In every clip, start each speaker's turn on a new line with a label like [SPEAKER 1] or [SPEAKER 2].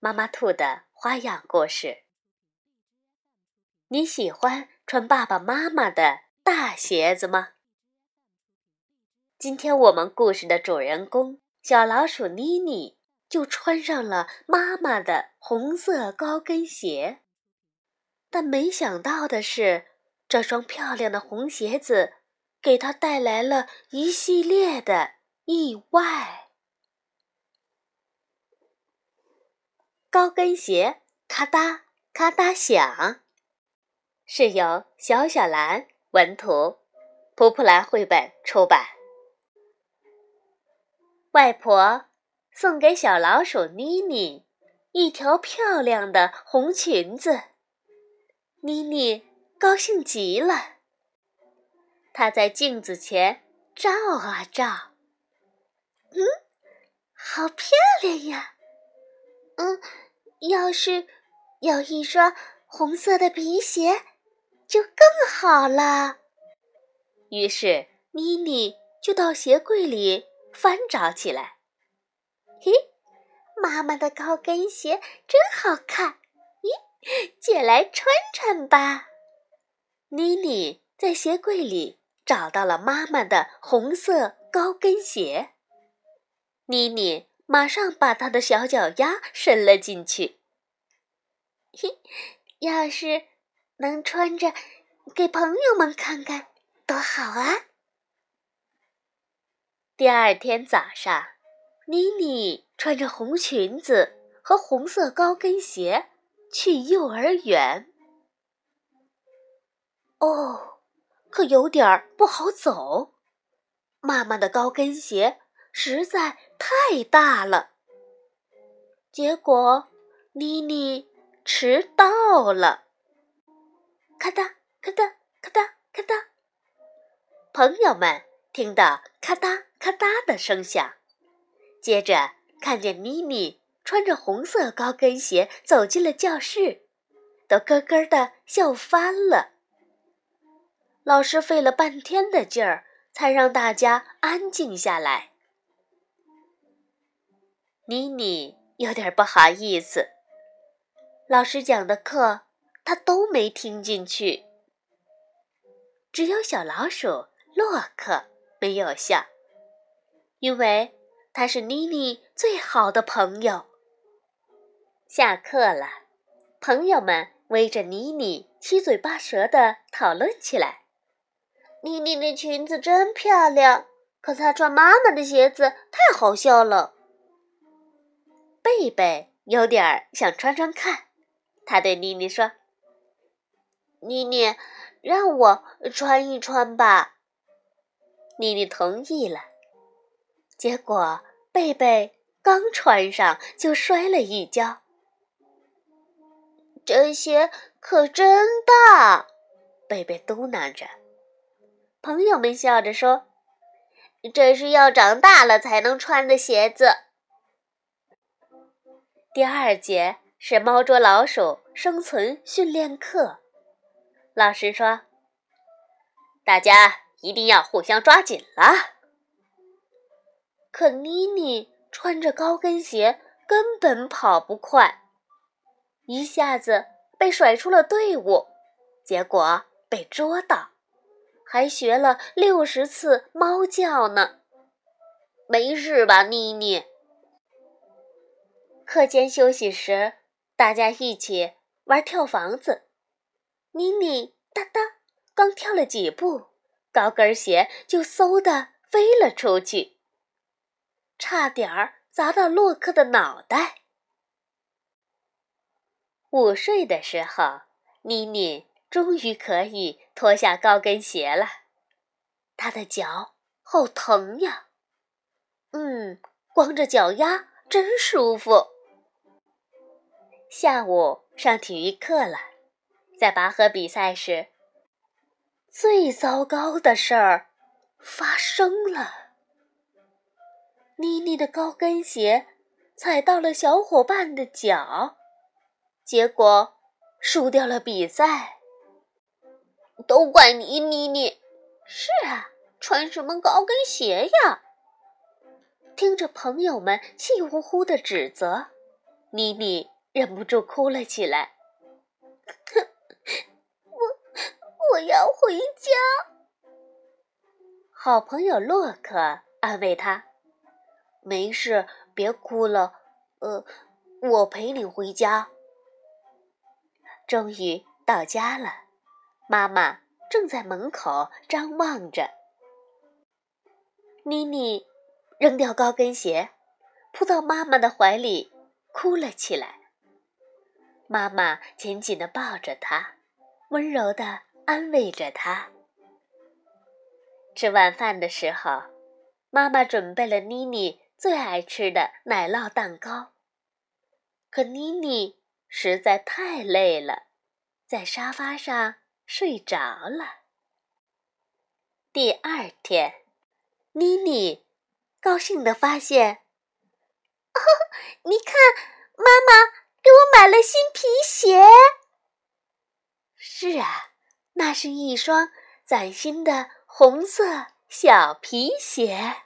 [SPEAKER 1] 妈妈兔的花样故事。你喜欢穿爸爸妈妈的大鞋子吗？今天我们故事的主人公小老鼠妮妮就穿上了妈妈的红色高跟鞋，但没想到的是，这双漂亮的红鞋子给她带来了一系列的意外。高跟鞋咔嗒咔嗒响，是由小小蓝文图，普普兰绘本出版。外婆送给小老鼠妮妮一条漂亮的红裙子，妮妮高兴极了。她在镜子前照啊照，嗯，好漂亮呀！嗯，要是有一双红色的皮鞋，就更好了。于是妮妮就到鞋柜里翻找起来。嘿，妈妈的高跟鞋真好看！咦，借来穿穿吧。妮妮在鞋柜里找到了妈妈的红色高跟鞋。妮妮。马上把他的小脚丫伸了进去。嘿，要是能穿着给朋友们看看，多好啊！第二天早上，妮妮穿着红裙子和红色高跟鞋去幼儿园。哦，可有点不好走，妈妈的高跟鞋。实在太大了，结果妮妮迟到了。咔嗒咔嗒咔嗒咔嗒，朋友们听到咔嗒咔嗒的声响，接着看见妮妮穿着红色高跟鞋走进了教室，都咯咯的笑翻了。老师费了半天的劲儿，才让大家安静下来。妮妮有点不好意思，老师讲的课她都没听进去。只有小老鼠洛克没有笑，因为他是妮妮最好的朋友。下课了，朋友们围着妮妮七嘴八舌的讨论起来。妮妮的裙子真漂亮，可她穿妈妈的鞋子太好笑了。贝贝有点想穿穿看，他对妮妮说：“妮妮，让我穿一穿吧。”妮妮同意了。结果贝贝刚穿上就摔了一跤。这鞋可真大，贝贝嘟囔着。朋友们笑着说：“这是要长大了才能穿的鞋子。”第二节是猫捉老鼠生存训练课，老师说：“大家一定要互相抓紧了。”可妮妮穿着高跟鞋根本跑不快，一下子被甩出了队伍，结果被捉到，还学了六十次猫叫呢。没事吧，妮妮？课间休息时，大家一起玩跳房子。妮妮哒哒刚跳了几步，高跟鞋就嗖的飞了出去，差点儿砸到洛克的脑袋。午睡的时候，妮妮终于可以脱下高跟鞋了，她的脚好疼呀。嗯，光着脚丫真舒服。下午上体育课了，在拔河比赛时，最糟糕的事儿发生了。妮妮的高跟鞋踩到了小伙伴的脚，结果输掉了比赛。
[SPEAKER 2] 都怪你，妮妮！
[SPEAKER 1] 是啊，穿什么高跟鞋呀？听着朋友们气呼呼的指责，妮妮。忍不住哭了起来。
[SPEAKER 2] 我我要回家。
[SPEAKER 1] 好朋友洛克安慰他：“没事，别哭了。呃，我陪你回家。”终于到家了，妈妈正在门口张望着。妮妮扔掉高跟鞋，扑到妈妈的怀里，哭了起来。妈妈紧紧地抱着他，温柔地安慰着他。吃晚饭的时候，妈妈准备了妮妮最爱吃的奶酪蛋糕。可妮妮实在太累了，在沙发上睡着了。第二天，妮妮高兴地发现：“
[SPEAKER 2] 哦，你看，妈妈。”给我买了新皮鞋。
[SPEAKER 1] 是啊，那是一双崭新的红色小皮鞋，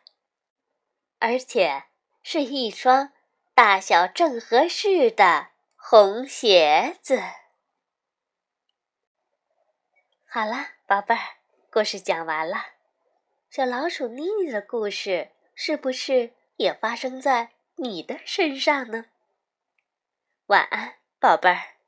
[SPEAKER 1] 而且是一双大小正合适的红鞋子。好了，宝贝儿，故事讲完了。小老鼠妮妮的故事是不是也发生在你的身上呢？晚安，宝贝儿。